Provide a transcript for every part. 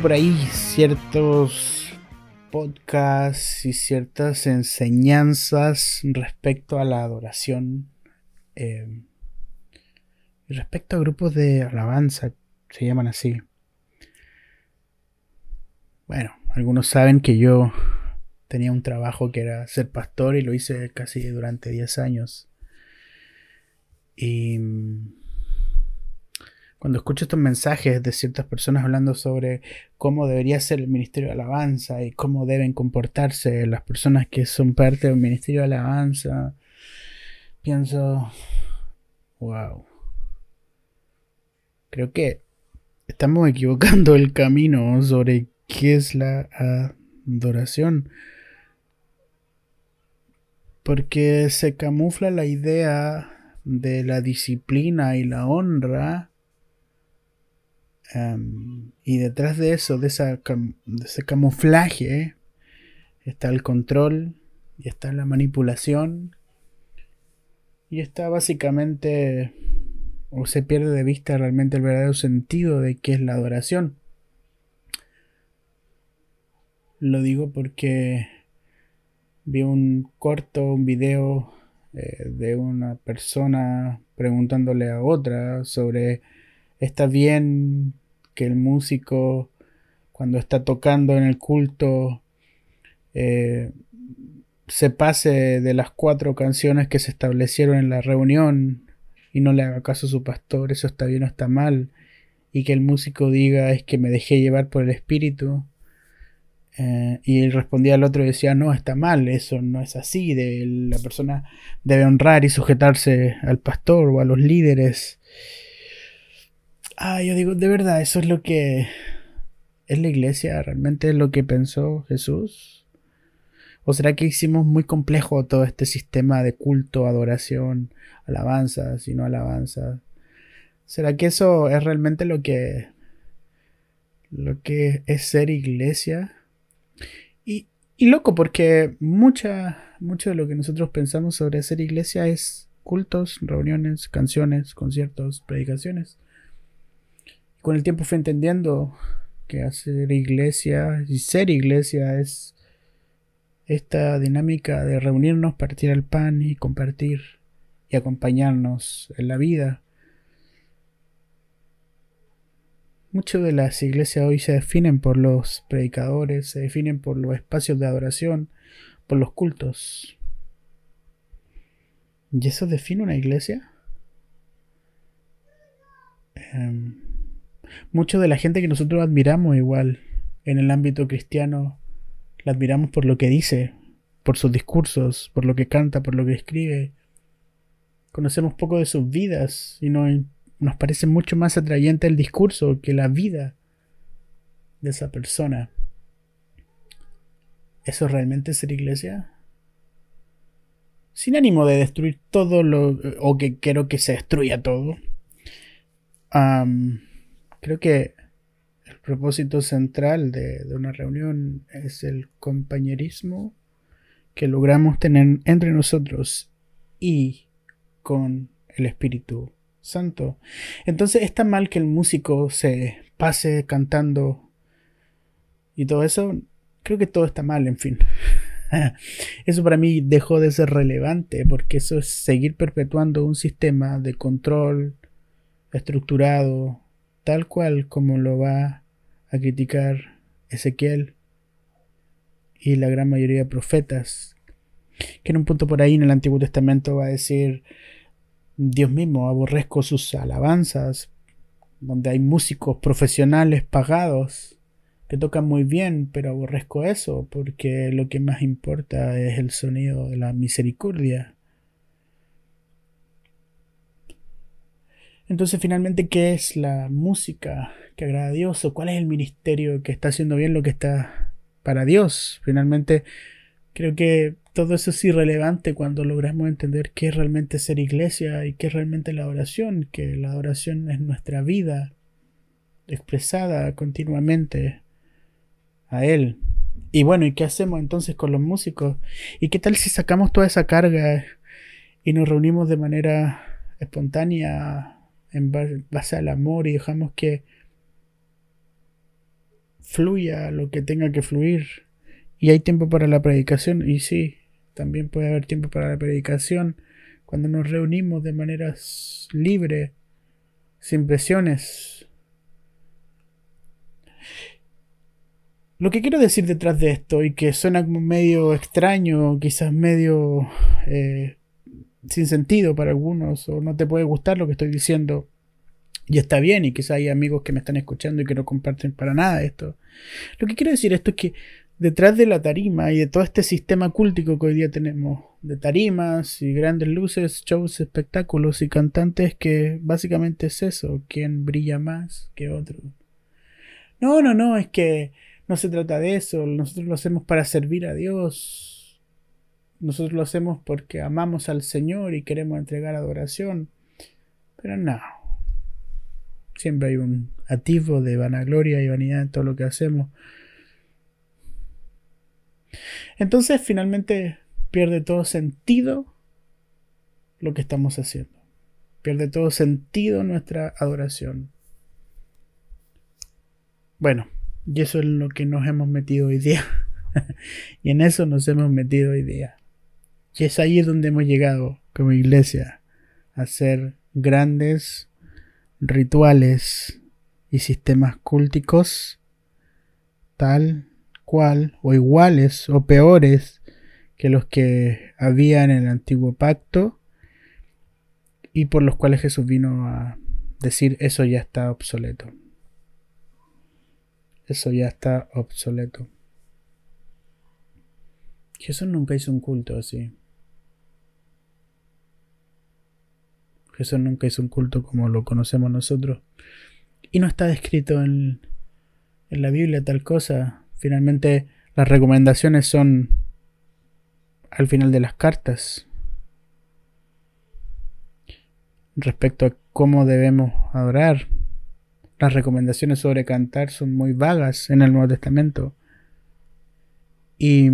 por ahí ciertos podcasts y ciertas enseñanzas respecto a la adoración. Eh, respecto a grupos de alabanza, se llaman así. Bueno, algunos saben que yo tenía un trabajo que era ser pastor y lo hice casi durante 10 años. Y cuando escucho estos mensajes de ciertas personas hablando sobre cómo debería ser el ministerio de alabanza y cómo deben comportarse las personas que son parte del ministerio de alabanza, pienso, wow, creo que estamos equivocando el camino sobre qué es la adoración. Porque se camufla la idea de la disciplina y la honra Y detrás de eso, de, esa, ese camuflaje, está el control y está la manipulación. Y está básicamente, o se pierde de vista realmente el verdadero sentido de qué es la adoración. Lo digo porque vi un corto, un video eh, de una persona preguntándole a otra sobre está bien que el músico cuando está tocando en el culto eh, se pase de las cuatro canciones que se establecieron en la reunión y no le haga caso a su pastor, eso está bien o está mal, y que el músico diga es que me dejé llevar por el espíritu. Eh, y él respondía al otro y decía, no, está mal, eso no es así, de, la persona debe honrar y sujetarse al pastor o a los líderes. Ah, yo digo, de verdad, eso es lo que es la iglesia, realmente lo que pensó Jesús. ¿O será que hicimos muy complejo todo este sistema de culto, adoración, alabanza, sino alabanza? ¿Será que eso es realmente lo que lo que es ser iglesia? Y, y loco, porque mucha, mucho de lo que nosotros pensamos sobre ser iglesia es cultos, reuniones, canciones, conciertos, predicaciones con el tiempo fui entendiendo que hacer iglesia y ser iglesia es esta dinámica de reunirnos, partir el pan y compartir y acompañarnos en la vida. Muchas de las iglesias hoy se definen por los predicadores, se definen por los espacios de adoración, por los cultos. ¿Y eso define una iglesia? Em, mucho de la gente que nosotros admiramos igual en el ámbito cristiano, la admiramos por lo que dice, por sus discursos, por lo que canta, por lo que escribe. Conocemos poco de sus vidas y nos parece mucho más atrayente el discurso que la vida de esa persona. ¿Eso realmente es ser iglesia? Sin ánimo de destruir todo lo... o que quiero que se destruya todo. Creo que el propósito central de, una reunión es el compañerismo que logramos tener entre nosotros y con el Espíritu Santo. Entonces está mal que el músico se pase cantando y todo eso. Creo que todo está mal, en fin. Eso para mí dejó de ser relevante porque eso es seguir perpetuando un sistema de control estructurado, tal cual como lo va a criticar Ezequiel y la gran mayoría de profetas, que en un punto por ahí en el Antiguo Testamento va a decir, Dios mismo, aborrezco sus alabanzas, donde hay músicos profesionales pagados que tocan muy bien, pero aborrezco eso porque lo que más importa es el sonido de la misericordia. Entonces, finalmente, ¿qué es la música que agrada a Dios? ¿O cuál es el ministerio que está haciendo bien lo que está para Dios? Finalmente, creo que todo eso es irrelevante cuando logramos entender qué es realmente ser iglesia y qué es realmente la oración, que la oración es nuestra vida expresada continuamente a Él. Y bueno, ¿y qué hacemos entonces con los músicos? ¿Y qué tal si sacamos toda esa carga y nos reunimos de manera espontánea en base al amor y dejamos que fluya lo que tenga que fluir. Y hay tiempo para la predicación. Y sí, también puede haber tiempo para la predicación cuando nos reunimos de manera libre, sin presiones. Lo que quiero decir detrás de esto, y que suena como medio extraño, quizás medio eh, sin sentido para algunos, o no te puede gustar lo que estoy diciendo, y está bien, y quizás hay amigos que me están escuchando y que no comparten para nada esto. Lo que quiero decir esto es que detrás de la tarima y de todo este sistema cúltico que hoy día tenemos, de tarimas y grandes luces, shows, espectáculos y cantantes, que básicamente es eso, quién brilla más que otro. No, no, no, es que no se trata de eso, nosotros lo hacemos para servir a Dios. Nosotros lo hacemos porque amamos al Señor y queremos entregar adoración. Pero no, Siempre hay un atisbo de vanagloria y vanidad en todo lo que hacemos. Entonces finalmente pierde todo sentido lo que estamos haciendo. Pierde todo sentido nuestra adoración. Bueno, y eso es lo que nos hemos metido hoy día. y en eso nos hemos metido hoy día. Y es ahí donde hemos llegado como iglesia a ser grandes rituales y sistemas cúlticos tal cual o iguales o peores que los que había en el antiguo pacto y por los cuales Jesús vino a decir eso ya está obsoleto. Eso ya está obsoleto. Jesús nunca hizo un culto así. Jesús nunca hizo un culto como lo conocemos nosotros. Y no está descrito en, en la Biblia tal cosa. Finalmente, las recomendaciones son al final de las cartas respecto a cómo debemos adorar. Las recomendaciones sobre cantar son muy vagas en el Nuevo Testamento. Y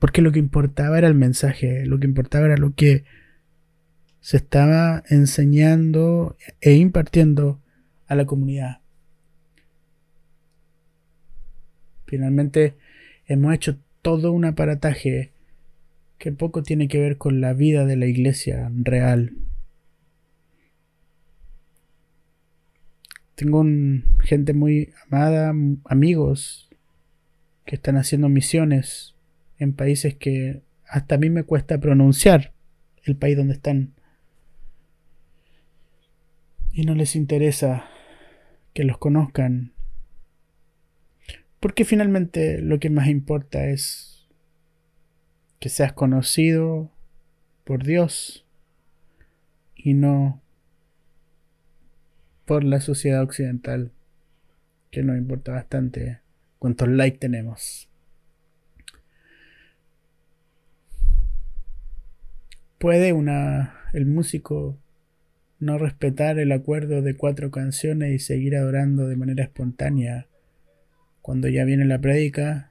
porque lo que importaba era el mensaje, lo que importaba era lo que se estaba enseñando e impartiendo a la comunidad. Finalmente hemos hecho todo un aparataje que poco tiene que ver con la vida de la iglesia real. Tengo gente muy amada, amigos que están haciendo misiones en países que hasta a mí me cuesta pronunciar el país donde están y no les interesa que los conozcan. Porque finalmente lo que más importa es que seas conocido por Dios y no por la sociedad occidental, que nos importa bastante cuántos likes tenemos. ¿Puede una el músico no respetar el acuerdo de cuatro canciones y seguir adorando de manera espontánea cuando ya viene la prédica,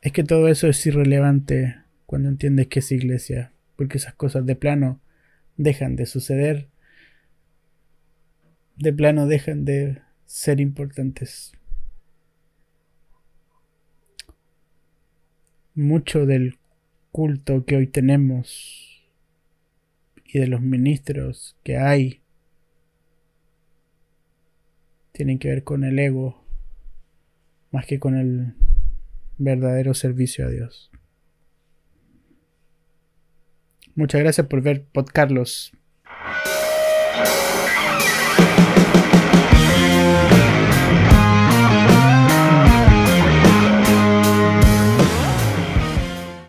es que todo eso es irrelevante cuando entiendes que es iglesia, porque esas cosas de plano dejan de suceder, de plano dejan de ser importantes. Mucho del culto que hoy tenemos y de los ministros que hay tienen que ver con el ego más que con el verdadero servicio a Dios. Muchas gracias por ver Pod Carlos.